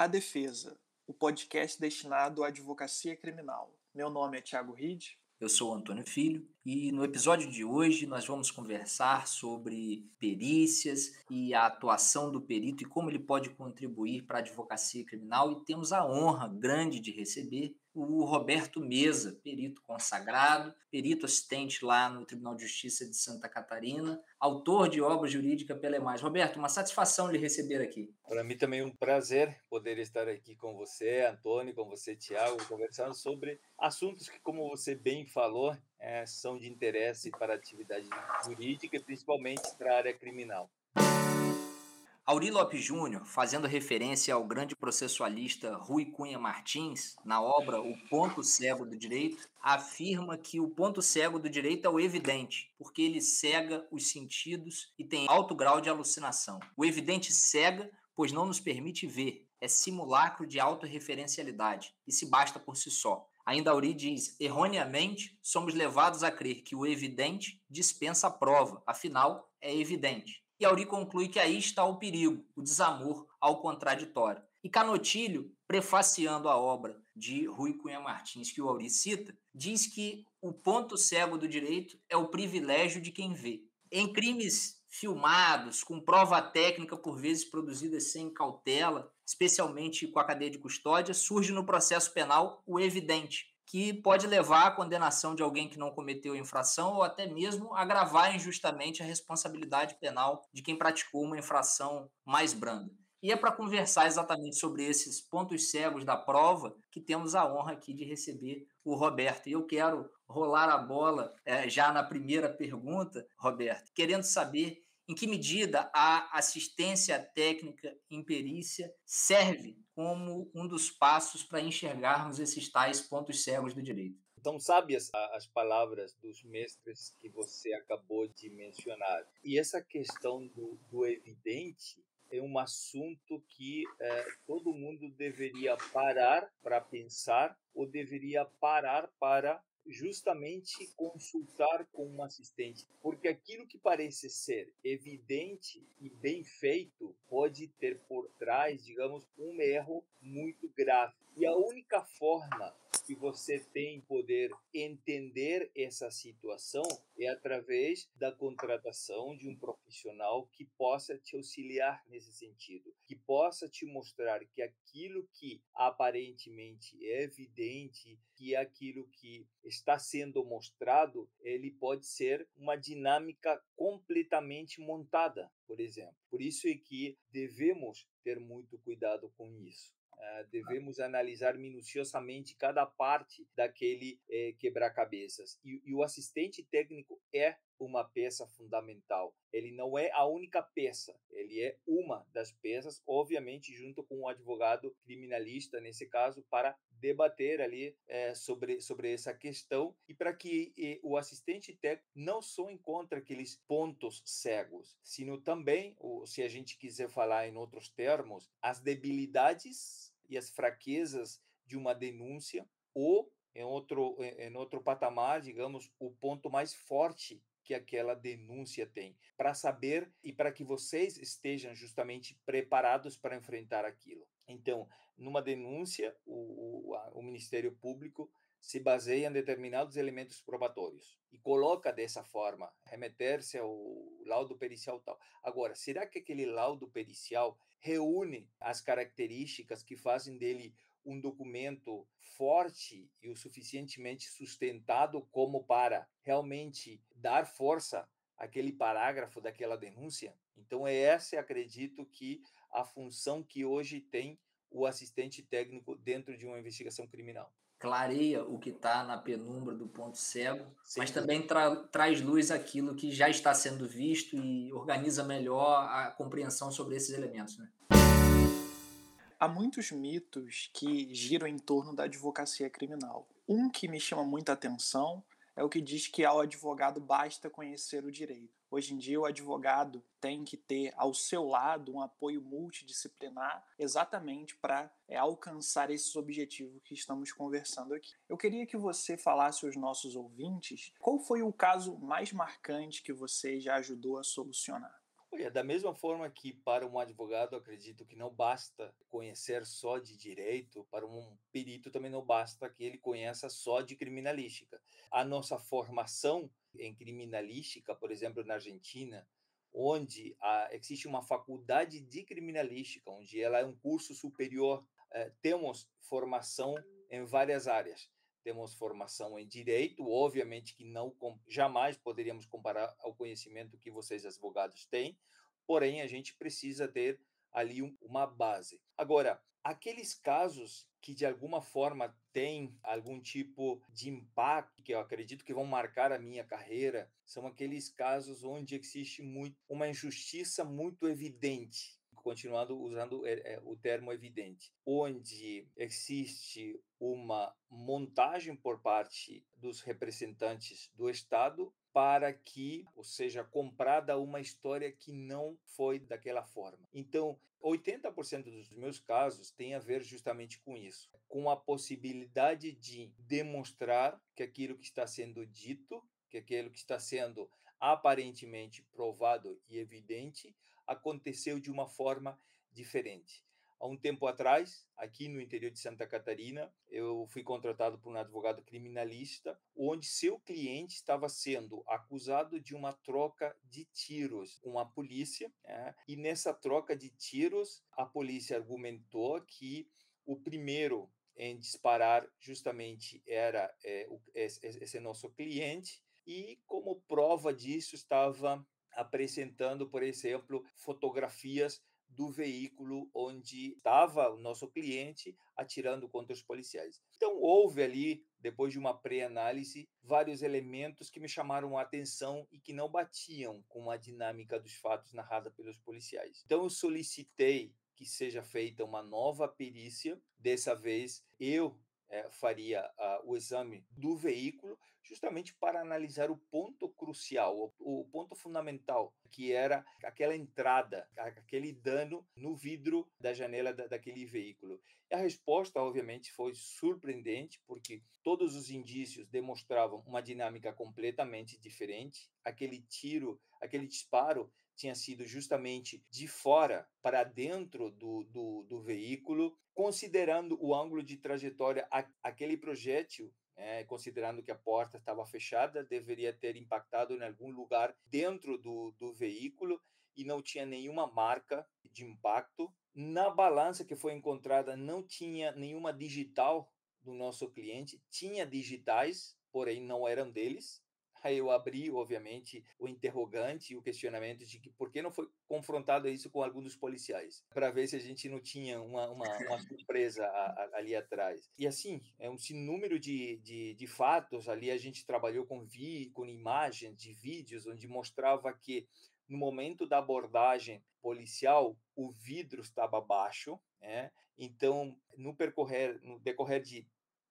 A Defesa, o podcast destinado à advocacia criminal. Meu nome é Tiago Ride. Eu sou Antônio Filho e no episódio de hoje nós vamos conversar sobre perícias e a atuação do perito e como ele pode contribuir para a advocacia criminal. E temos a honra grande de receber o Roberto Mesa, perito consagrado, perito assistente lá no Tribunal de Justiça de Santa Catarina, autor de obra jurídica pela EMAS. Roberto, uma satisfação lhe receber aqui. Para mim também é um prazer poder estar aqui com você, Antônio, com você, Tiago, conversando sobre assuntos que, como você bem falou, é, são de interesse para a atividade jurídica principalmente para a área criminal. Auri Lopes Júnior, fazendo referência ao grande processualista Rui Cunha Martins, na obra O Ponto Cego do Direito, afirma que o ponto cego do direito é o evidente, porque ele cega os sentidos e tem alto grau de alucinação. O evidente cega, pois não nos permite ver, é simulacro de autorreferencialidade e se basta por si só. Ainda Auri diz: erroneamente, somos levados a crer que o evidente dispensa a prova, afinal, é evidente. E Auri conclui que aí está o perigo, o desamor ao contraditório. E Canotilho, prefaciando a obra de Rui Cunha Martins, que o Auri cita, diz que o ponto cego do direito é o privilégio de quem vê. Em crimes filmados, com prova técnica por vezes produzida sem cautela, especialmente com a cadeia de custódia, surge no processo penal o evidente, que pode levar à condenação de alguém que não cometeu infração ou até mesmo agravar injustamente a responsabilidade penal de quem praticou uma infração mais branda. E é para conversar exatamente sobre esses pontos cegos da prova que temos a honra aqui de receber o Roberto. E eu quero rolar a bola é, já na primeira pergunta, Roberto, querendo saber em que medida a assistência técnica em perícia serve como um dos passos para enxergarmos esses tais pontos cegos do direito? Então, sabe as, as palavras dos mestres que você acabou de mencionar. E essa questão do, do evidente é um assunto que é, todo mundo deveria parar para pensar ou deveria parar para justamente consultar com um assistente, porque aquilo que parece ser evidente e bem feito pode ter por trás, digamos, um erro muito grave. E a única forma que você tem poder entender essa situação é através da contratação de um profissional que possa te auxiliar nesse sentido, que possa te mostrar que aquilo que aparentemente é evidente, que aquilo que está sendo mostrado, ele pode ser uma dinâmica completamente montada, por exemplo. Por isso é que devemos ter muito cuidado com isso. Uh, devemos analisar minuciosamente cada parte daquele eh, quebra-cabeças. E, e, o assistente técnico é uma peça fundamental. Ele não é a única peça, ele é uma das peças, obviamente, junto com o advogado criminalista, nesse caso, para debater ali eh, sobre, sobre essa questão e para que eh, o assistente técnico não só encontre aqueles pontos cegos, sino também, ou, se a gente quiser falar em outros termos, as debilidades e as fraquezas de uma denúncia, ou em outro, em outro patamar, digamos, o ponto mais forte que aquela denúncia tem, para saber e para que vocês estejam justamente preparados para enfrentar aquilo. Então, numa denúncia, o, o, o Ministério Público se baseia em determinados elementos probatórios e coloca dessa forma, remeter-se ao laudo pericial tal. Agora, será que aquele laudo pericial reúne as características que fazem dele um documento forte e o suficientemente sustentado como para realmente dar força àquele parágrafo daquela denúncia? Então, é essa, acredito, que a função que hoje tem o assistente técnico dentro de uma investigação criminal clareia o que está na penumbra do ponto cego, Sim. mas também tra traz luz aquilo que já está sendo visto e organiza melhor a compreensão sobre esses elementos. Né? Há muitos mitos que giram em torno da advocacia criminal. Um que me chama muita atenção é o que diz que ao advogado basta conhecer o direito. Hoje em dia, o advogado tem que ter ao seu lado um apoio multidisciplinar exatamente para é, alcançar esses objetivos que estamos conversando aqui. Eu queria que você falasse aos nossos ouvintes qual foi o caso mais marcante que você já ajudou a solucionar. Olha, da mesma forma que para um advogado, acredito que não basta conhecer só de direito, para um perito também não basta que ele conheça só de criminalística. A nossa formação em criminalística, por exemplo, na Argentina, onde existe uma faculdade de criminalística, onde ela é um curso superior, eh, temos formação em várias áreas temos formação em direito, obviamente que não jamais poderíamos comparar ao conhecimento que vocês advogados têm, porém a gente precisa ter ali uma base. Agora, aqueles casos que de alguma forma têm algum tipo de impacto, que eu acredito que vão marcar a minha carreira, são aqueles casos onde existe muito, uma injustiça muito evidente continuando usando é, é, o termo evidente, onde existe uma montagem por parte dos representantes do Estado para que, ou seja, comprada uma história que não foi daquela forma. Então, 80% dos meus casos tem a ver justamente com isso, com a possibilidade de demonstrar que aquilo que está sendo dito, que aquilo que está sendo aparentemente provado e evidente, aconteceu de uma forma diferente. Há um tempo atrás, aqui no interior de Santa Catarina, eu fui contratado por um advogado criminalista, onde seu cliente estava sendo acusado de uma troca de tiros com a polícia. Né? E nessa troca de tiros, a polícia argumentou que o primeiro em disparar justamente era é, o, esse, esse nosso cliente, e como prova disso estava apresentando, por exemplo, fotografias do veículo onde estava o nosso cliente atirando contra os policiais. Então, houve ali, depois de uma pré-análise, vários elementos que me chamaram a atenção e que não batiam com a dinâmica dos fatos narrada pelos policiais. Então, eu solicitei que seja feita uma nova perícia. Dessa vez, eu é, faria uh, o exame do veículo, justamente para analisar o ponto crucial, o, o, ponto fundamental, que era aquela entrada, aquele dano no vidro da janela da, daquele veículo. E a resposta, obviamente, foi surpreendente, porque todos os indícios demonstravam uma dinâmica completamente diferente. Aquele tiro, aquele disparo tinha sido justamente de fora para dentro do, do, do veículo, considerando o ângulo de trajetória, aquele projétil é, considerando que a porta estava fechada, deveria ter impactado em algum lugar dentro do, do veículo e não tinha nenhuma marca de impacto. Na balança que foi encontrada, não tinha nenhuma digital do nosso cliente, tinha digitais, porém não eram deles. Aí eu abri, obviamente, o interrogante e o questionamento de que por que não foi confrontado isso com algum dos policiais, para ver se a gente não tinha uma, uma, uma surpresa a, a, ali atrás. E assim, é um sinúmero de, de, de, fatos. Ali a gente trabalhou com, vi, com imagens de vídeos onde mostrava que no momento da abordagem policial, o vidro estava baixo, né? Então, no percorrer, no decorrer de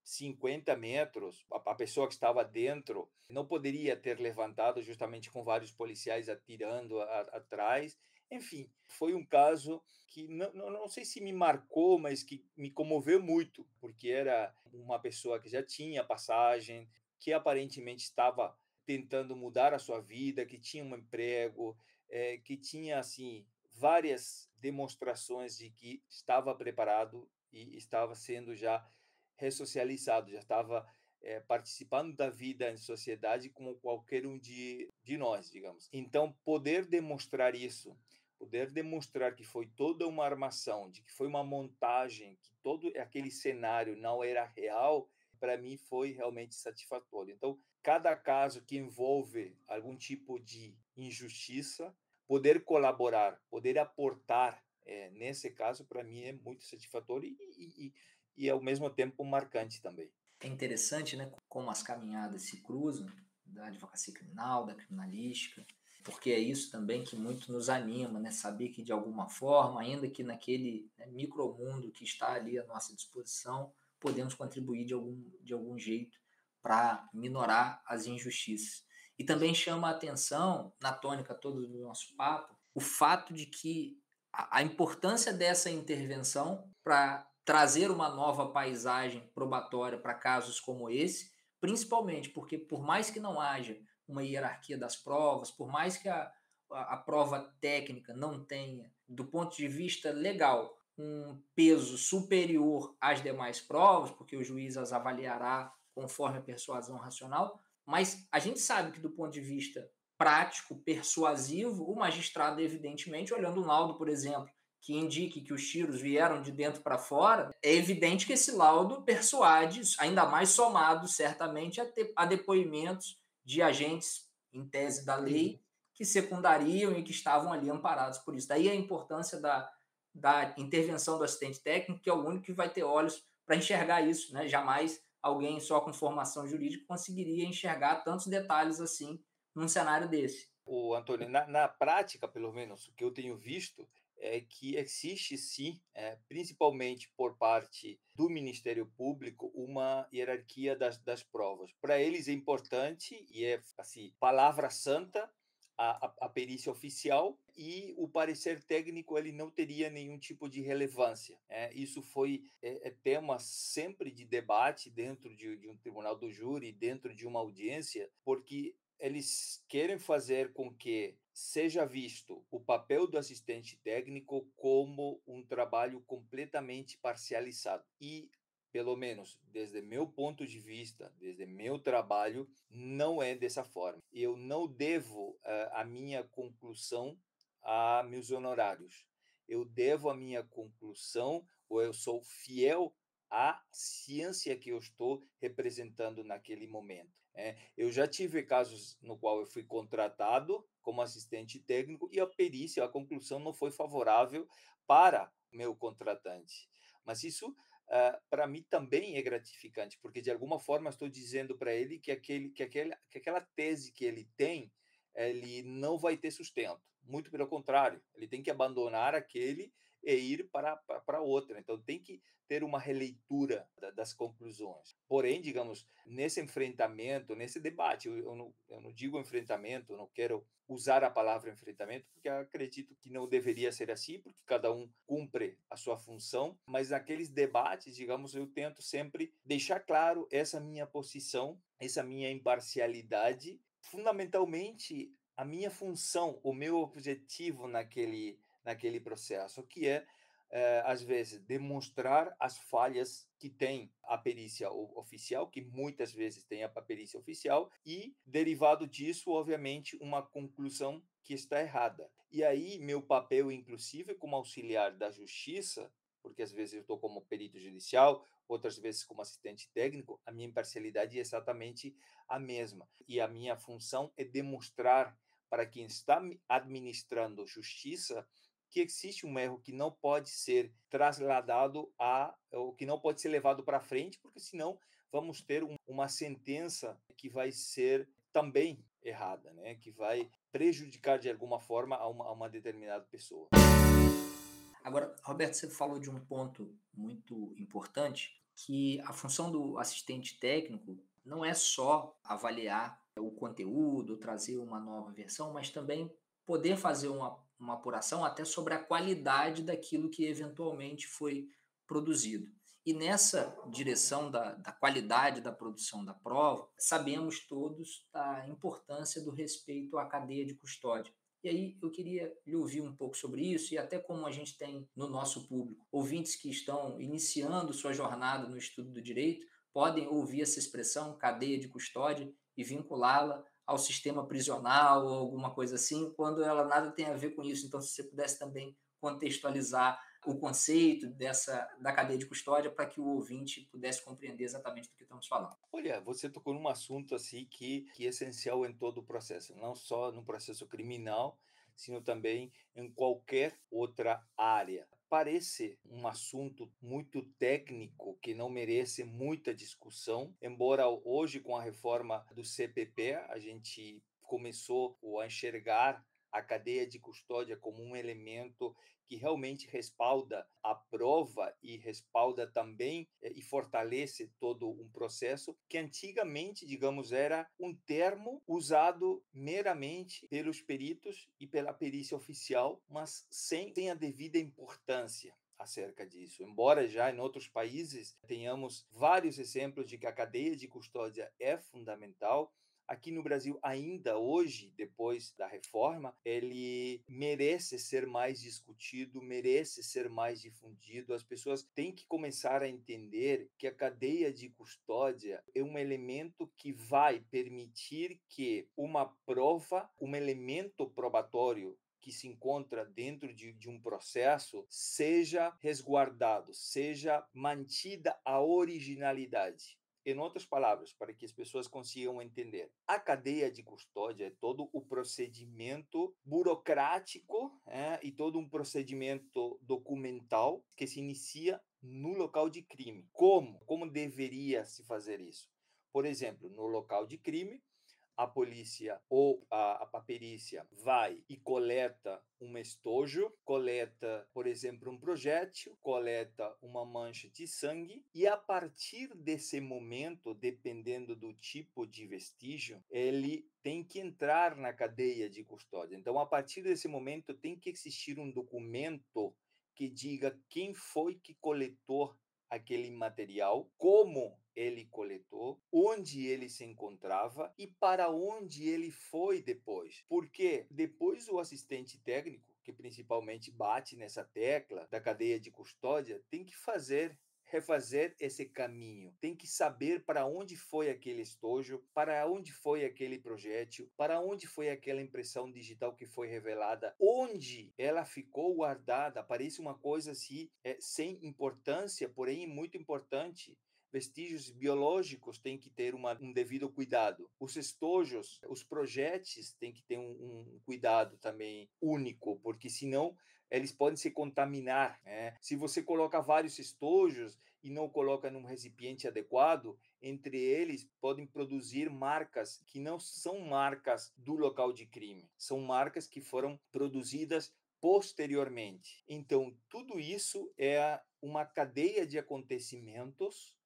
50 metros, a pessoa que estava dentro não poderia ter levantado, justamente com vários policiais atirando atrás. Enfim, foi um caso que não, não, não sei se me marcou, mas que me comoveu muito, porque era uma pessoa que já tinha passagem, que aparentemente estava tentando mudar a sua vida, que tinha um emprego, é, que tinha assim várias demonstrações de que estava preparado e estava sendo já ressocializado, já estava é, participando da vida em sociedade como qualquer um de, de nós, digamos. Então, poder demonstrar isso, poder demonstrar que foi toda uma armação, de que foi uma montagem, que todo aquele cenário não era real, para mim foi realmente satisfatório. Então, cada caso que envolve algum tipo de injustiça, poder colaborar, poder aportar, é, nesse caso, para mim é muito satisfatório e, e, e ao mesmo tempo marcante também. É interessante, né, como as caminhadas se cruzam da advocacia criminal, da criminalística, porque é isso também que muito nos anima, né, saber que de alguma forma, ainda que naquele né, micromundo que está ali à nossa disposição, podemos contribuir de algum, de algum jeito para minorar as injustiças. E também chama a atenção, na tônica toda do nosso papo, o fato de que a importância dessa intervenção para trazer uma nova paisagem probatória para casos como esse, principalmente porque, por mais que não haja uma hierarquia das provas, por mais que a, a, a prova técnica não tenha, do ponto de vista legal, um peso superior às demais provas, porque o juiz as avaliará conforme a persuasão racional, mas a gente sabe que do ponto de vista prático, persuasivo, o magistrado, evidentemente, olhando o laudo, por exemplo, que indique que os tiros vieram de dentro para fora, é evidente que esse laudo persuade, ainda mais somado, certamente, a, te, a depoimentos de agentes, em tese da lei, que secundariam e que estavam ali amparados por isso. Daí a importância da, da intervenção do assistente técnico, que é o único que vai ter olhos para enxergar isso. Né? Jamais alguém só com formação jurídica conseguiria enxergar tantos detalhes assim num cenário desse. O Antônio, na, na prática, pelo menos, o que eu tenho visto é que existe sim, é, principalmente por parte do Ministério Público, uma hierarquia das, das provas. Para eles é importante e é assim palavra santa a, a, perícia oficial e o parecer técnico ele não teria nenhum tipo de relevância. É, isso foi é, é tema sempre de debate dentro de, de um tribunal do júri, dentro de uma audiência, porque eles querem fazer com que seja visto o papel do assistente técnico como um trabalho completamente parcializado. E, pelo menos desde meu ponto de vista, desde meu trabalho, não é dessa forma. Eu não devo uh, a minha conclusão a meus honorários. Eu devo a minha conclusão, ou eu sou fiel à ciência que eu estou representando naquele momento. É, eu já tive casos no qual eu fui contratado como assistente técnico e a perícia, a conclusão não foi favorável para meu contratante. Mas isso, uh, para mim, também é gratificante, porque de alguma forma estou dizendo para ele que, aquele, que, aquele, que aquela tese que ele tem, ele não vai ter sustento. Muito pelo contrário, ele tem que abandonar aquele e ir para, para, outra. Então, tem que ter uma releitura das conclusões. Porém, digamos, nesse enfrentamento, nesse debate, eu, eu, não, eu não digo enfrentamento, eu não quero usar a palavra enfrentamento, porque acredito que não deveria ser assim, porque cada um cumpre a sua função, mas naqueles debates, digamos, eu tento sempre deixar claro essa minha posição, essa minha imparcialidade, fundamentalmente a minha função, o meu objetivo naquele naquele processo, que é é, às vezes, demonstrar as falhas que tem a perícia oficial, que muitas vezes tem a perícia oficial, e, derivado disso, obviamente, uma conclusão que está errada. E aí, meu papel, inclusive, como auxiliar da justiça, porque às vezes eu estou como perito judicial, outras vezes como assistente técnico, a minha imparcialidade é exatamente a mesma. E a minha função é demonstrar para quem está administrando justiça que existe um erro que não pode ser trasladado a, ou que não pode ser levado para frente, porque senão vamos ter um, uma sentença que vai ser também errada, né? que vai prejudicar de alguma forma a uma, a uma determinada pessoa. Agora, Roberto, você falou de um ponto muito importante, que a função do assistente técnico não é só avaliar o conteúdo, trazer uma nova versão, mas também poder fazer uma uma apuração até sobre a qualidade daquilo que eventualmente foi produzido. E nessa direção da, da, qualidade da produção da prova, sabemos todos da importância do respeito à cadeia de custódia. E aí eu queria lhe ouvir um pouco sobre isso e até como a gente tem no nosso público ouvintes que estão iniciando sua jornada no estudo do direito, podem ouvir essa expressão cadeia de custódia e vinculá-la ao sistema prisional ou alguma coisa assim, quando ela nada tem a ver com isso. Então, se você pudesse também contextualizar o conceito dessa da cadeia de custódia para que o ouvinte pudesse compreender exatamente do que estamos falando. Olha, você tocou num assunto assim que, que é essencial em todo o processo, não só no processo criminal, sino também em qualquer outra área parece um assunto muito técnico que não merece muita discussão, embora hoje com a reforma do CPP a gente começou a enxergar a cadeia de custódia como um elemento que realmente respalda a prova e respalda também eh, e fortalece todo um processo que antigamente, digamos, era um termo usado meramente pelos peritos e pela perícia oficial, mas sem, a devida importância acerca disso. Embora já em outros países tenhamos vários exemplos de que a cadeia de custódia é fundamental, aqui no Brasil ainda hoje, depois da reforma, ele merece ser mais discutido, merece ser mais difundido. As pessoas têm que começar a entender que a cadeia de custódia é um elemento que vai permitir que uma prova, um elemento probatório que se encontra dentro de, de, um processo seja resguardado, seja mantida a originalidade. Em outras palavras, para que as pessoas consigam entender, a cadeia de custódia é todo o procedimento burocrático é, e todo um procedimento documental que se inicia no local de crime. Como? Como deveria se fazer isso? Por exemplo, no local de crime, a polícia ou a, a vai e coleta um estojo, coleta, por exemplo, um projétil, coleta uma mancha de sangue e a partir desse momento, dependendo do tipo de vestígio, ele tem que entrar na cadeia de custódia. Então, a partir desse momento, tem que existir um documento que diga quem foi que coletou aquele material, como ele coletou, onde ele se encontrava e para onde ele foi depois. Porque depois o assistente técnico, que principalmente bate nessa tecla da cadeia de custódia, tem que fazer refazer esse caminho. Tem que saber para onde foi aquele estojo, para onde foi aquele projétil, para onde foi aquela impressão digital que foi revelada, onde ela ficou guardada. Parece uma coisa assim, é, sem importância, porém muito importante vestígios biológicos têm que ter uma, um devido cuidado. Os estojos, os projéteis têm que ter um, um cuidado também único, porque senão eles podem se contaminar. Né? Se você coloca vários estojos e não coloca num recipiente adequado, entre eles podem produzir marcas que não são marcas do local de crime, são marcas que foram produzidas posteriormente. Então, tudo isso é uma cadeia de acontecimentos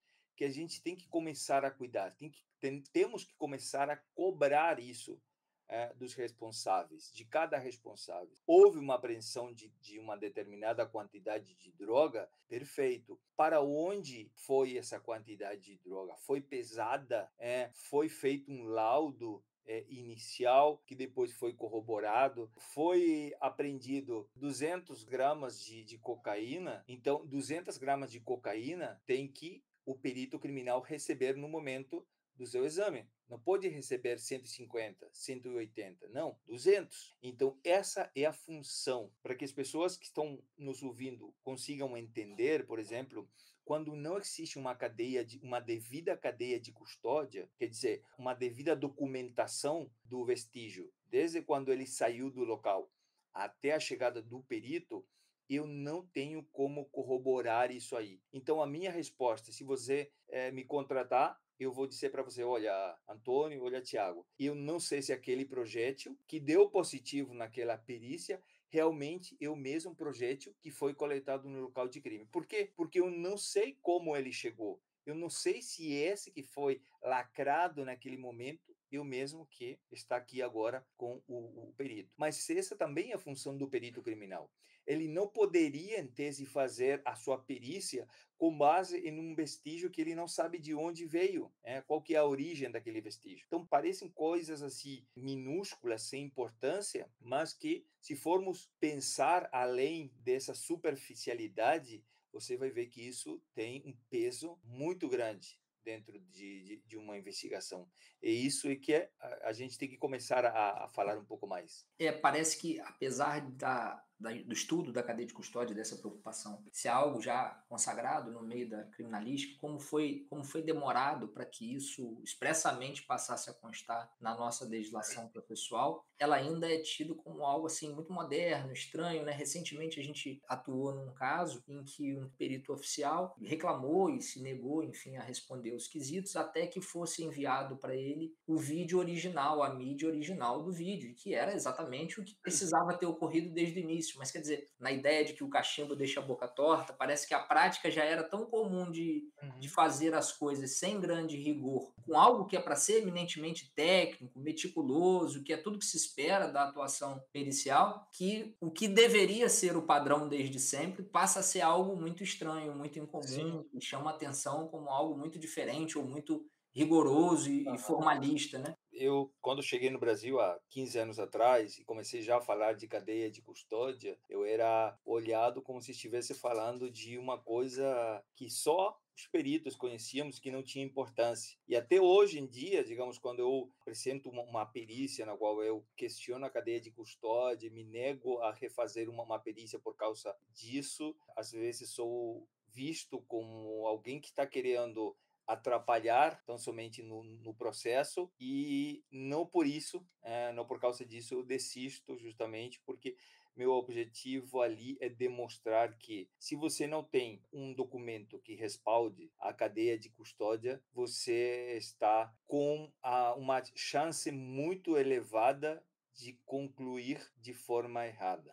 que a gente tem que começar a cuidar, tem que, tem, temos que começar a cobrar isso é, dos responsáveis, de cada responsável. Houve uma apreensão de, de uma determinada quantidade de droga, perfeito. Para onde foi essa quantidade de droga? Foi pesada? É, foi feito um laudo é, inicial, que depois foi corroborado. Foi apreendido 200 gramas de, de cocaína. Então, 200 gramas de cocaína tem que o perito criminal receber no momento do seu exame. Não pode receber 150, 180, não, 200. Então, essa é a função para que as pessoas que estão nos ouvindo consigam entender, por exemplo, quando não existe uma cadeia de uma devida cadeia de custódia, quer dizer, uma devida documentação do vestígio, desde quando ele saiu do local até a chegada do perito, eu não tenho como corroborar isso aí. Então, a minha resposta, se você é, me contratar, eu vou dizer para você, olha, Antônio, olha, Tiago, eu não sei se aquele projétil que deu positivo naquela perícia realmente é o mesmo projétil que foi coletado no local de crime. Por quê? Porque eu não sei como ele chegou. Eu não sei se esse que foi lacrado naquele momento é o mesmo que está aqui agora com o, o perito. Mas essa também é a função do perito criminal ele não poderia, em tese, fazer a sua perícia com base em um vestígio que ele não sabe de onde veio, né? qual que é a origem daquele vestígio. Então, parecem coisas assim minúsculas, sem importância, mas que, se formos pensar além dessa superficialidade, você vai ver que isso tem um peso muito grande dentro de, de, de, uma investigação. E isso é que é, a, a gente tem que começar a, a, falar um pouco mais. É, parece que apesar da, do estudo da cadeia de custódia dessa preocupação se é algo já consagrado no meio da criminalística, como foi, como foi demorado para que isso expressamente passasse a constar na nossa legislação processual, ela ainda é tido como algo assim muito moderno, estranho, né? Recentemente a gente atuou num caso em que um perito oficial reclamou e se negou, enfim, a responder os quesitos até que fosse enviado para ele o vídeo original, a mídia original do vídeo, que era exatamente o que precisava ter ocorrido desde o início mas quer dizer, na ideia de que o cachimbo deixa a boca torta, parece que a prática já era tão comum de, uhum. de fazer as coisas sem grande rigor, com algo que é para ser eminentemente técnico, meticuloso, que é tudo que se espera da atuação pericial, que o que deveria ser o padrão desde sempre passa a ser algo muito estranho, muito incomum, e chama atenção como algo muito diferente ou muito rigoroso e, uhum. e formalista, né? Eu, quando cheguei no Brasil há 15 anos atrás e comecei já a falar de cadeia de custódia, eu era olhado como se estivesse falando de uma coisa que só os peritos conhecíamos que não tinha importância. E até hoje em dia, digamos, quando eu apresento uma, uma perícia na qual eu questiono a cadeia de custódia, me nego a refazer uma, uma perícia por causa disso, às vezes sou visto como alguém que está querendo atrapalhar tão somente no, no, processo e não por isso, é, não por causa disso eu desisto justamente porque meu objetivo ali é demonstrar que se você não tem um documento que respalde a cadeia de custódia, você está com a, uma chance muito elevada de concluir de forma errada.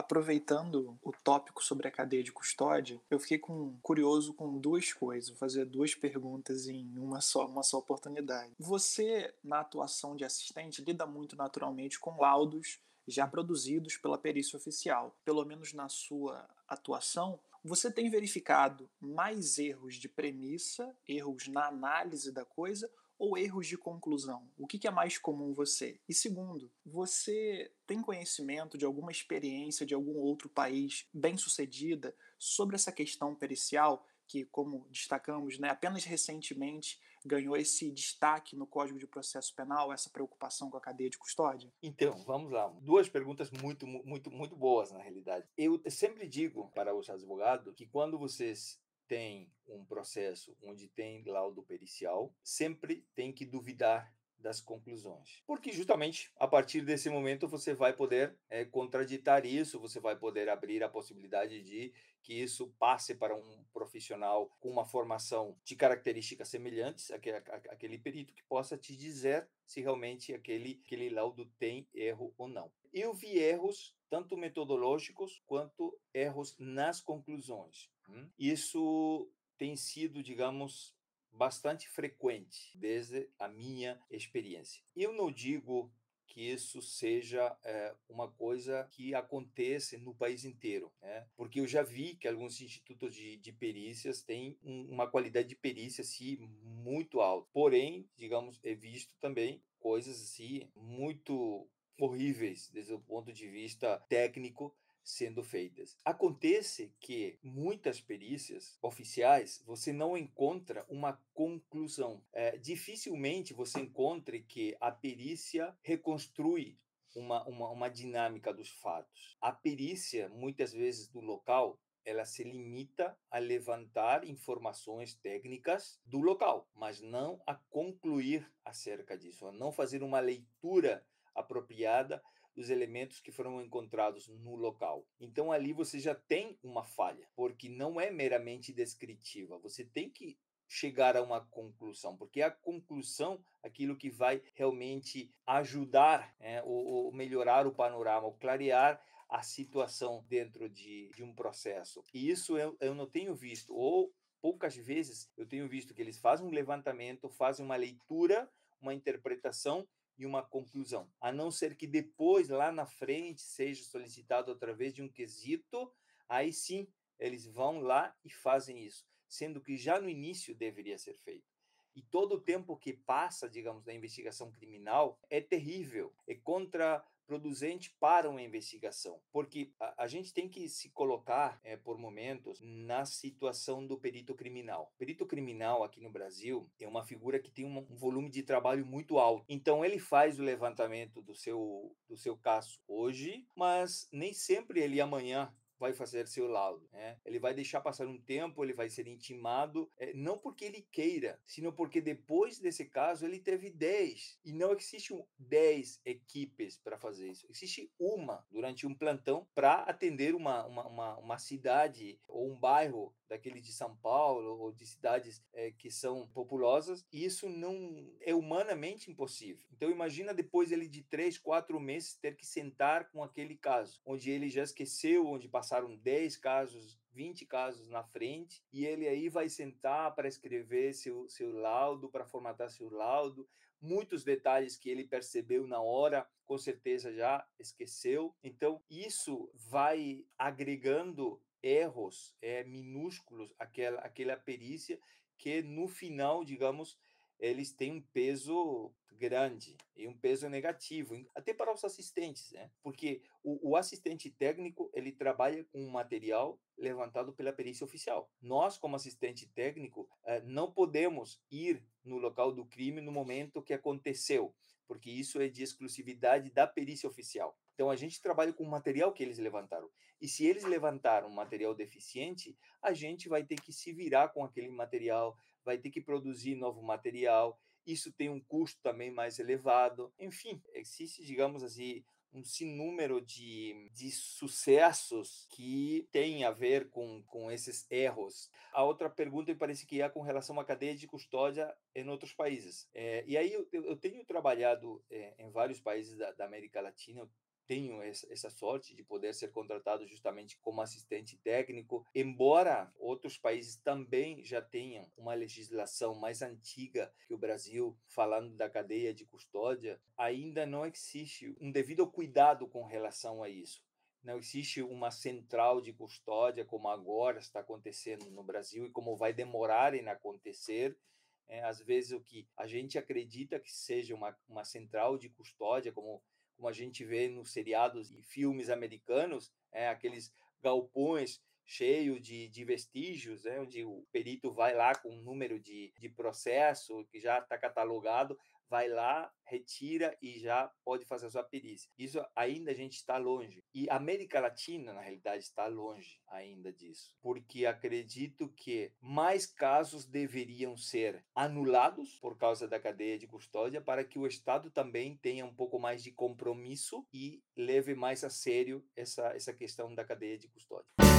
Aproveitando o tópico sobre a cadeia de custódia, eu fiquei com, curioso com duas coisas. Vou fazer duas perguntas em uma só, uma só oportunidade. Você, na atuação de assistente, lida muito naturalmente com laudos já produzidos pela perícia oficial. Pelo menos na sua atuação, você tem verificado mais erros de premissa, erros na análise da coisa, ou erros de conclusão? O que, é mais comum você? E segundo, você tem conhecimento de alguma experiência de algum outro país bem sucedida sobre essa questão pericial? Que, como destacamos, né, apenas recentemente ganhou esse destaque no Código de Processo Penal, essa preocupação com a cadeia de custódia? Então, vamos lá. Duas perguntas muito, muito, muito boas, na realidade. Eu sempre digo para os advogados que quando vocês tem um processo onde tem laudo pericial, sempre tem que duvidar das conclusões. Porque justamente a partir desse momento você vai poder é, contraditar isso, você vai poder abrir a possibilidade de que isso passe para um profissional com uma formação de características semelhantes àquele, àquele perito que possa te dizer se realmente aquele, aquele laudo tem erro ou não. Eu vi erros tanto metodológicos quanto erros nas conclusões. Hum? Isso tem sido, digamos, bastante frequente desde a minha experiência. Eu não digo que isso seja é, uma coisa que acontece no país inteiro, né? porque eu já vi que alguns institutos de, de perícias têm um, uma qualidade de perícia assim, muito alta. Porém, digamos, é visto também coisas assim muito horríveis desde o ponto de vista técnico sendo feitas. Acontece que muitas perícias oficiais você não encontra uma conclusão. É, dificilmente você encontre que a perícia reconstrui uma, uma, uma dinâmica dos fatos. A perícia, muitas vezes do local, ela se limita a levantar informações técnicas do local, mas não a concluir acerca disso, a não fazer uma leitura apropriada dos elementos que foram encontrados no local. Então ali você já tem uma falha, porque não é meramente descritiva. Você tem que chegar a uma conclusão, porque a conclusão aquilo que vai realmente ajudar é, ou, ou, melhorar o panorama, ou clarear a situação dentro de, de um processo. E isso eu, eu não tenho visto, ou poucas vezes eu tenho visto que eles fazem um levantamento, fazem uma leitura, uma interpretação e uma conclusão, a não ser que depois, lá na frente, seja solicitado através de um quesito, aí sim eles vão lá e fazem isso, sendo que já no início deveria ser feito. E todo o tempo que passa, digamos, da investigação criminal é terrível, é contra producente para uma investigação, porque a, a gente tem que se colocar é, por momentos na situação do perito criminal. O perito criminal aqui no Brasil é uma figura que tem um, um volume de trabalho muito alto. Então ele faz o levantamento do seu do seu caso hoje, mas nem sempre ele amanhã vai fazer seu laudo. Né? Ele vai deixar passar um tempo, ele vai ser intimado, é, não porque ele queira, sino porque depois desse caso ele teve 10. E não existe 10 equipes para fazer isso. Existe uma durante um plantão para atender uma, uma, uma, uma cidade ou um bairro daquele de São Paulo ou de cidades é, que são populosas, e isso não é humanamente impossível. Então imagina depois ele de três, quatro meses ter que sentar com aquele caso, onde ele já esqueceu, onde passaram 10 casos 20 casos na frente e ele aí vai sentar para escrever seu, seu laudo, para formatar seu laudo. Muitos detalhes que ele percebeu na hora, com certeza já esqueceu. Então, isso vai agregando erros é, minúsculos àquela, àquela perícia que no final, digamos, eles têm um peso grande e um peso negativo, até para os assistentes, né? Porque o, o assistente técnico ele trabalha com um material levantado pela perícia oficial. Nós, como assistente técnico, eh, não podemos ir no local do crime no momento que aconteceu, porque isso é de exclusividade da perícia oficial. Então a gente trabalha com o material que eles levantaram. E se eles levantaram um material deficiente, a gente vai ter que se virar com aquele material, vai ter que produzir novo material. Isso tem um custo também mais elevado. Enfim, existe, digamos assim, um sinnúmero de, de sucessos que tem a ver com, com esses erros. A outra pergunta me parece que é com relação à cadeia de custódia em outros países. É, e aí eu, eu tenho trabalhado é, em vários países da, da América Latina, tenho essa sorte de poder ser contratado justamente como assistente técnico, embora outros países também já tenham uma legislação mais antiga que o Brasil, falando da cadeia de custódia, ainda não existe um devido cuidado com relação a isso. Não existe uma central de custódia como agora está acontecendo no Brasil e como vai demorar em acontecer. É, às vezes o que a gente acredita que seja uma, uma central de custódia, como como a gente vê nos seriados e filmes americanos, é, aqueles galpões cheios de, de vestígios, é, onde o perito vai lá com um número de, de processo que já está catalogado, vai lá, retira e já pode fazer a sua perícia. Isso ainda a gente está longe. E a América Latina, na realidade, está longe ainda disso, porque acredito que mais casos deveriam ser anulados por causa da cadeia de custódia para que o Estado também tenha um pouco mais de compromisso e leve mais a sério essa, essa questão da cadeia de custódia.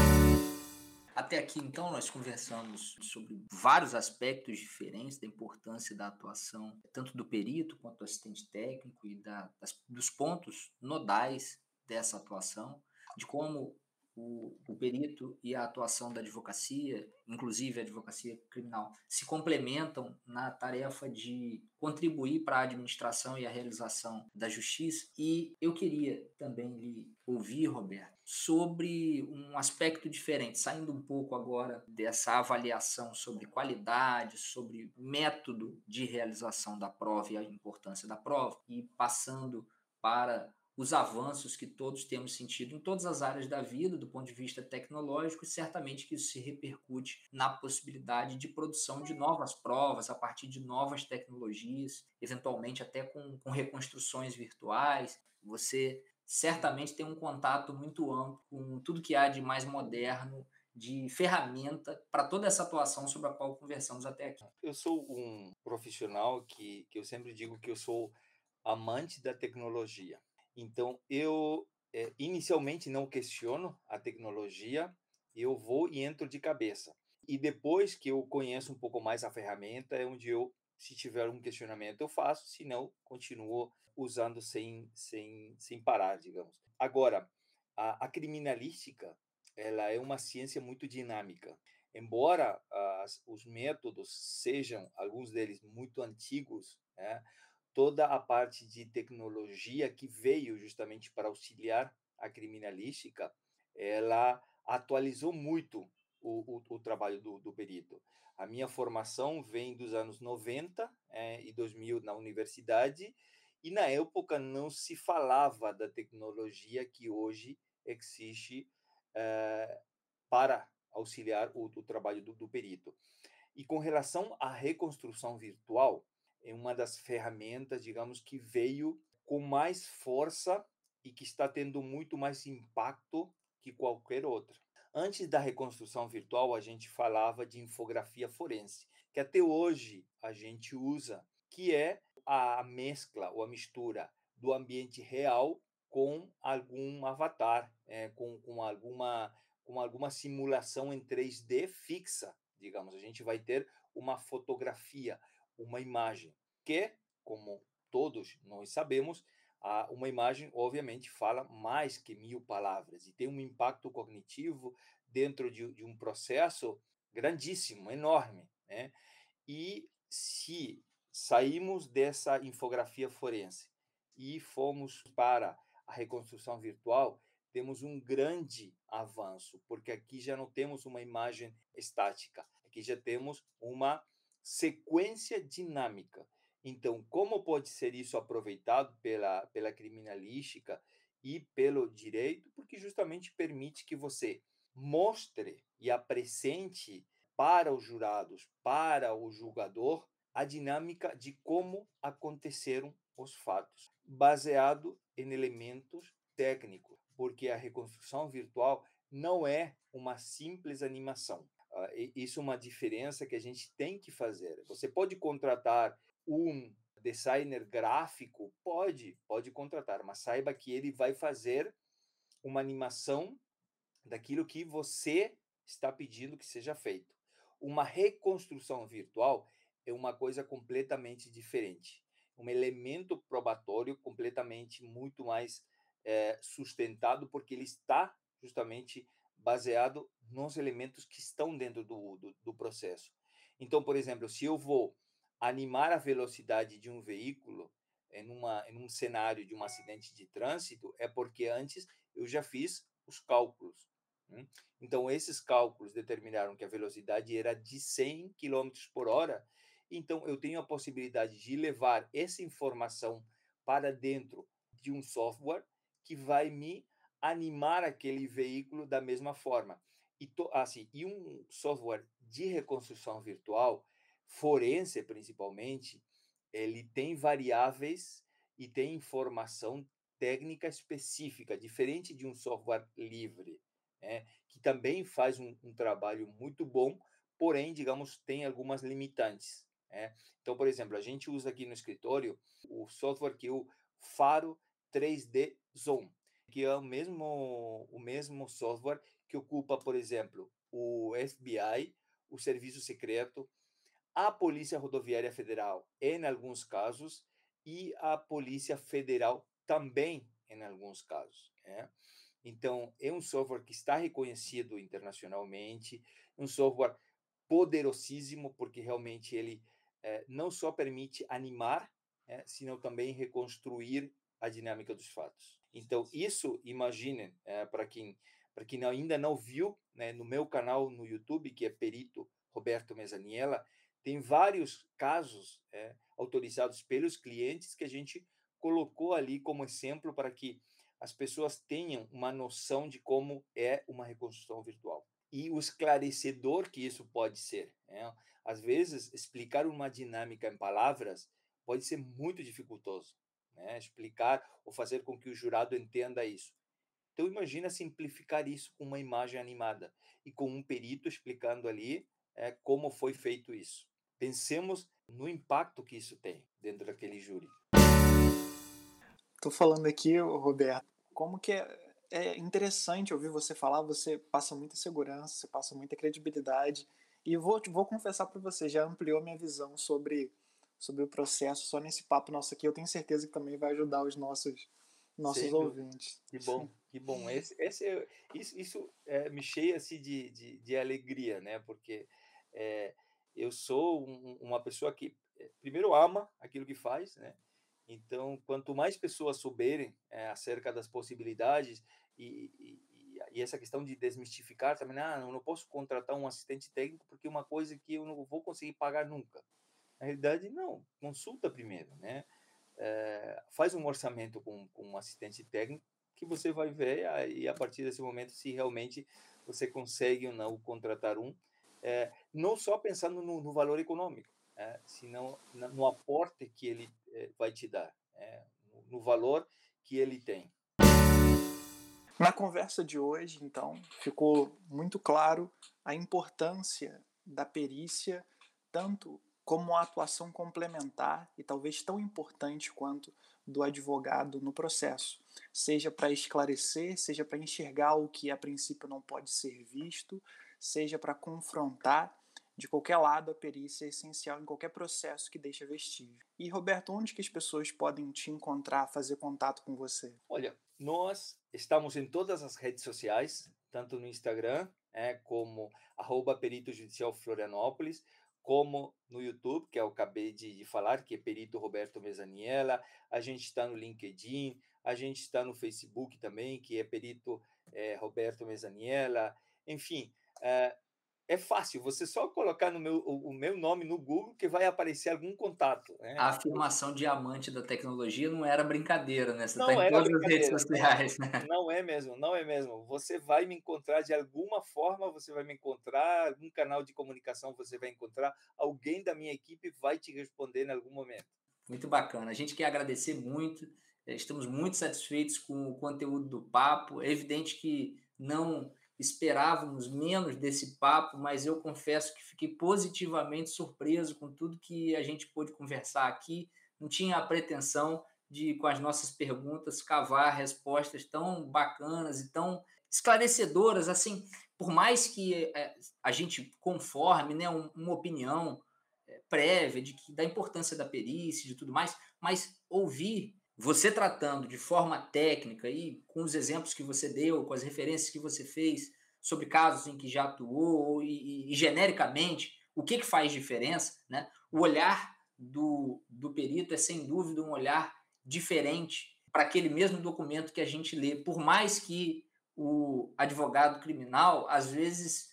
Até aqui, então, nós conversamos sobre vários aspectos diferentes da importância da atuação, tanto do perito quanto do assistente técnico e da, das, dos pontos nodais dessa atuação, de como o, o, perito e a atuação da advocacia, inclusive a advocacia criminal, se complementam na tarefa de contribuir para a administração e a realização da justiça. E eu queria também lhe ouvir, Roberto, sobre um aspecto diferente, saindo um pouco agora dessa avaliação sobre qualidade, sobre método de realização da prova e a importância da prova, e passando para os avanços que todos temos sentido em todas as áreas da vida, do ponto de vista tecnológico, e certamente que isso se repercute na possibilidade de produção de novas provas a partir de novas tecnologias, eventualmente até com, com reconstruções virtuais. Você certamente tem um contato muito amplo com tudo que há de mais moderno de ferramenta para toda essa atuação sobre a qual conversamos até aqui. Eu sou um profissional que, que eu sempre digo que eu sou amante da tecnologia. Então, eu é, inicialmente não questiono a tecnologia, eu vou e entro de cabeça. E depois que eu conheço um pouco mais a ferramenta, é onde eu, se tiver um questionamento, eu faço, se não, continuo usando sem, sem, sem parar, digamos. Agora, a, a criminalística, ela é uma ciência muito dinâmica. Embora as, os métodos sejam, alguns deles, muito antigos, né, toda a parte de tecnologia que veio justamente para auxiliar a criminalística, ela atualizou muito o, o, o trabalho do, do, perito. A minha formação vem dos anos 90 é, e 2000 na universidade, e na época não se falava da tecnologia que hoje existe é, para auxiliar o, o trabalho do, do perito. E com relação à reconstrução virtual, é uma das ferramentas, digamos, que veio com mais força e que está tendo muito mais impacto que qualquer outra. Antes da reconstrução virtual, a gente falava de infografia forense, que até hoje a gente usa, que é a mescla ou a mistura do ambiente real com algum avatar, é, com, com, alguma, com alguma simulação em 3D fixa, digamos. A gente vai ter uma fotografia, uma imagem, que, como todos nós sabemos, uma imagem, obviamente, fala mais que mil palavras e tem um impacto cognitivo dentro de, de um processo grandíssimo, enorme. Né? E se saímos dessa infografia forense e fomos para a reconstrução virtual, temos um grande avanço, porque aqui já não temos uma imagem estática, aqui já temos uma sequência dinâmica. Então, como pode ser isso aproveitado pela, pela criminalística e pelo direito? Porque justamente permite que você mostre e apresente para os jurados, para o julgador, a dinâmica de como aconteceram os fatos, baseado em elementos técnicos, porque a reconstrução virtual não é uma simples animação. Uh, isso é uma diferença que a gente tem que fazer. Você pode contratar um designer gráfico, pode, pode contratar, mas saiba que ele vai fazer uma animação daquilo que você está pedindo que seja feito. Uma reconstrução virtual é uma coisa completamente diferente, um elemento probatório completamente muito mais é, sustentado, porque ele está justamente baseado nos elementos que estão dentro do, do, do processo. Então, por exemplo, se eu vou animar a velocidade de um veículo em, uma, em um cenário de um acidente de trânsito, é porque antes eu já fiz os cálculos. Né? Então, esses cálculos determinaram que a velocidade era de 100 km por hora. Então, eu tenho a possibilidade de levar essa informação para dentro de um software que vai me animar aquele veículo da mesma forma. E, assim, e um software de reconstrução virtual, forense principalmente, ele tem variáveis e tem informação técnica específica, diferente de um software livre, né, que também faz um, um, trabalho muito bom, porém, digamos, tem algumas limitantes. Né? Então, por exemplo, a gente usa aqui no escritório o software que é o Faro 3D Zoom que é o mesmo, o mesmo software que ocupa, por exemplo, o FBI, o Serviço Secreto, a Polícia Rodoviária Federal, em alguns casos, e a Polícia Federal também, em alguns casos. Né? Então, é um software que está reconhecido internacionalmente, um software poderosíssimo, porque realmente ele é, não só permite animar, é, sino também reconstruir a dinâmica dos fatos. Então, isso, imaginem, é, para quem, quem ainda não viu, né, no meu canal no YouTube, que é Perito Roberto Mesaniela, tem vários casos é, autorizados pelos clientes que a gente colocou ali como exemplo para que as pessoas tenham uma noção de como é uma reconstrução virtual. E o esclarecedor que isso pode ser. Né? Às vezes, explicar uma dinâmica em palavras pode ser muito dificultoso né? explicar ou fazer com que o jurado entenda isso. Então imagina simplificar isso com uma imagem animada e com um perito explicando ali é, como foi feito isso. Pensemos no impacto que isso tem dentro daquele júri. Estou falando aqui, Roberto, como que é, é interessante ouvir você falar, você passa muita segurança, você passa muita credibilidade e vou, vou confessar para você, já ampliou minha visão sobre sobre o processo só nesse papo nosso aqui. Eu tenho certeza que também vai ajudar os nossos nossos Sim, ouvintes. Que bom, que bom. Esse, esse isso isso é, me cheia assim, de, de, de, alegria, né? Porque é, eu sou um, uma pessoa que é, primeiro ama aquilo que faz, né? Então, quanto mais pessoas souberem é, acerca das possibilidades e, e, e, essa questão de desmistificar também, ah, não, não posso contratar um assistente técnico porque é uma coisa que eu não vou conseguir pagar nunca. Na realidade, não. Consulta primeiro, né? É, faz um orçamento com, com um assistente técnico que você vai ver aí a partir desse momento se realmente você consegue ou não contratar um, é, não só pensando no, no valor econômico, é, senão no aporte que ele é, vai te dar, é, no, valor que ele tem. Na conversa de hoje, então, ficou muito claro a importância da perícia, tanto como uma atuação complementar e talvez tão importante quanto do advogado no processo, seja para esclarecer, seja para enxergar o que a princípio não pode ser visto, seja para confrontar. De qualquer lado, a perícia é essencial em qualquer processo que deixa vestígio. E, Roberto, onde que as pessoas podem te encontrar, fazer contato com você? Olha, nós estamos em todas as redes sociais, tanto no Instagram é, como arroba Perito Judicial Florianópolis, como no YouTube, que eu acabei de, de falar, que é Perito Roberto Mesaniela, a gente está no LinkedIn, a gente está no Facebook também, que é Perito é, Roberto Mesaniela, enfim, é, é fácil, você só colocar no meu, o, meu nome no Google que vai aparecer algum contato. Né? A afirmação diamante da tecnologia não era brincadeira, né? Você está em todas as redes sociais. Né? Não é mesmo, não é mesmo. Você vai me encontrar de alguma forma, você vai me encontrar, algum canal de comunicação você vai encontrar, alguém da minha equipe vai te responder em algum momento. Muito bacana. A gente quer agradecer muito, eh, estamos muito satisfeitos com o conteúdo do papo. É evidente que não esperávamos menos desse papo, mas eu confesso que fiquei positivamente surpreso com tudo que a gente pôde conversar aqui. Não tinha a pretensão de, com as nossas perguntas, cavar respostas tão bacanas e tão esclarecedoras. Assim, por mais que eh, a gente conforme né, uma opinião eh, prévia de que, da importância da perícia, de tudo mais, mas ouvir você tratando de forma técnica e com os exemplos que você deu, com as referências que você fez sobre casos em que já atuou e, e, genericamente o que, que faz diferença, né? O olhar do, do perito é sem dúvida um olhar diferente para aquele mesmo documento que a gente lê, por mais que o advogado criminal às vezes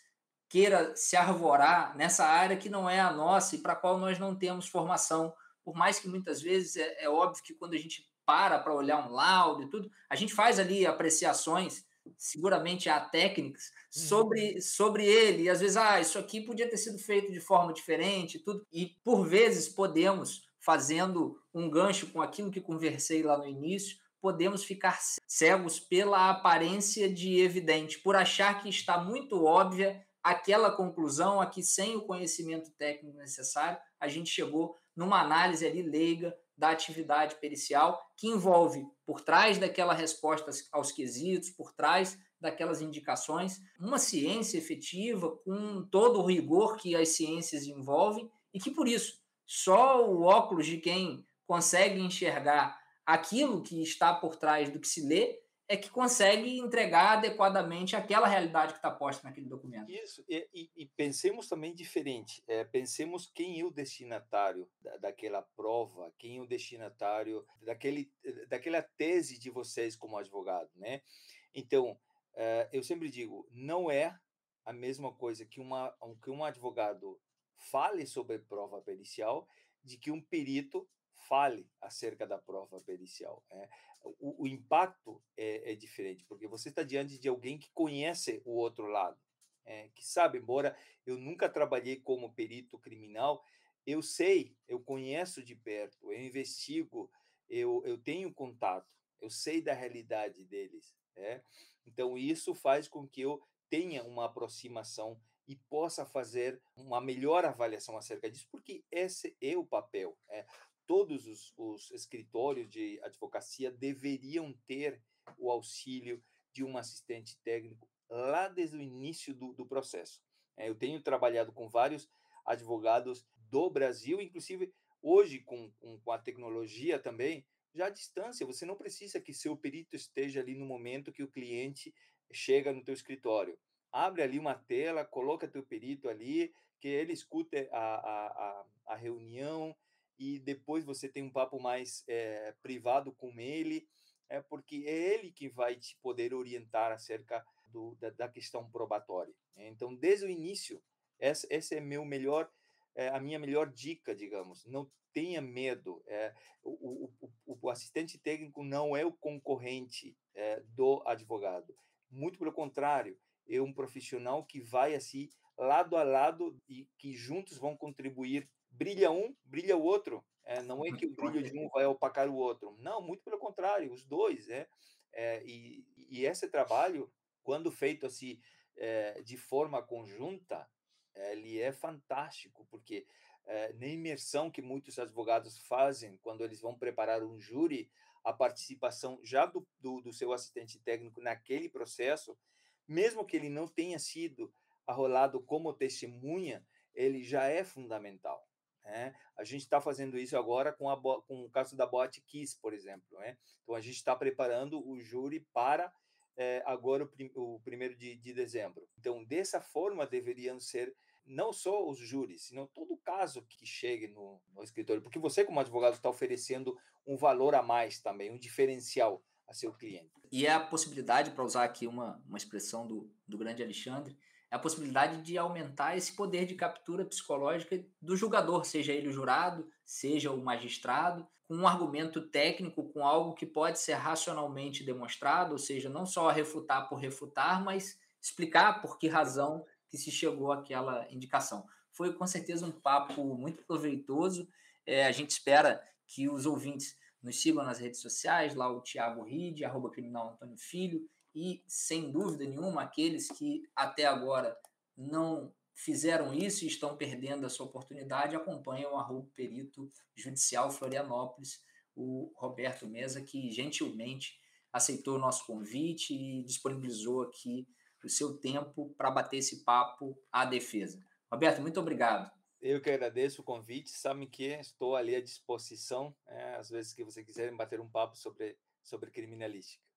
queira se arvorar nessa área que não é a nossa e para a qual nós não temos formação, por mais que muitas vezes é, é óbvio que quando a gente para para olhar um laudo e tudo, a gente faz ali apreciações, seguramente há técnicas uhum. sobre, sobre ele, e às vezes, ah, isso aqui podia ter sido feito de forma diferente, tudo, e por vezes podemos, fazendo um gancho com aquilo que conversei lá no início, podemos ficar cegos pela aparência de evidente, por achar que está muito óbvia aquela conclusão a que, sem o conhecimento técnico necessário, a gente chegou numa análise ali leiga da atividade pericial, que envolve, por trás daquela resposta aos quesitos, por trás daquelas indicações, uma ciência efetiva com todo o rigor que as ciências envolvem e que, por isso, só o óculos de quem consegue enxergar aquilo que está por trás do que se lê é que consegue entregar adequadamente aquela realidade que está posta naquele documento. Isso, e, e, e pensemos também diferente. É, pensemos quem é o destinatário da, daquela prova, quem é o destinatário daquele, daquela tese de vocês como advogado, né? Então, é, eu sempre digo, não é a mesma coisa que, uma, que um advogado fale sobre prova pericial de que um perito fale acerca da prova pericial. É o, o impacto é, é, diferente, porque você está diante de alguém que conhece o outro lado, é, que sabe, embora eu nunca trabalhei como perito criminal, eu sei, eu conheço de perto, eu investigo, eu, eu tenho contato, eu sei da realidade deles. É? Então, isso faz com que eu tenha uma aproximação e possa fazer uma melhor avaliação acerca disso, porque esse é o papel. É todos os, os escritórios de advocacia deveriam ter o auxílio de um assistente técnico lá desde o início do, do processo. É, eu tenho trabalhado com vários advogados do Brasil, inclusive hoje com, com, a tecnologia também, já à distância, você não precisa que seu perito esteja ali no momento que o cliente chega no teu escritório. Abre ali uma tela, coloca teu perito ali, que ele escute a, a, a, a reunião, e depois você tem um papo mais é, privado com ele, é porque é ele que vai te poder orientar acerca do, da, da questão probatória. Né? Então, desde o início, essa, essa é meu melhor, é, a minha melhor dica, digamos. Não tenha medo. É, o, o, o, assistente técnico não é o concorrente é, do advogado. Muito pelo contrário, é um profissional que vai assim lado a lado e que juntos vão contribuir brilha um, brilha o outro. É, não é que o brilho de um vai opacar o outro. Não, muito pelo contrário, os dois. Né? É, e, e esse trabalho, quando feito assim é, de forma conjunta, ele é fantástico, porque é, na imersão que muitos advogados fazem quando eles vão preparar um júri, a participação já do, do, do seu assistente técnico naquele processo, mesmo que ele não tenha sido arrolado como testemunha, ele já é fundamental. Né? A gente está fazendo isso agora com, a, com o caso da Bot Kiss, por exemplo. Né? Então, a gente está preparando o júri para é, agora o, o primeiro de, de dezembro. Então, dessa forma, deveriam ser não só os júris, senão todo caso que chegue no, no escritório, porque você, como advogado, está oferecendo um valor a mais também, um diferencial a seu cliente. E é a possibilidade, para usar aqui uma, uma expressão do, do grande Alexandre, é a possibilidade de aumentar esse poder de captura psicológica do julgador, seja ele o jurado, seja o magistrado, com um argumento técnico, com algo que pode ser racionalmente demonstrado, ou seja, não só refutar por refutar, mas explicar por que razão que se chegou àquela indicação. Foi com certeza um papo muito proveitoso. É, a gente espera que os ouvintes nos sigam nas redes sociais, lá o Thiago Ride, arroba criminal Antônio Filho, e, sem dúvida nenhuma, aqueles que até agora não fizeram isso e estão perdendo a sua oportunidade, acompanham o perito judicial Florianópolis, o Roberto Mesa, que gentilmente aceitou o nosso convite e disponibilizou aqui o seu tempo para bater esse papo à defesa. Roberto, muito obrigado. Eu que agradeço o convite. Sabe que estou ali à disposição, é, às vezes que você quiser bater um papo sobre, sobre criminalística.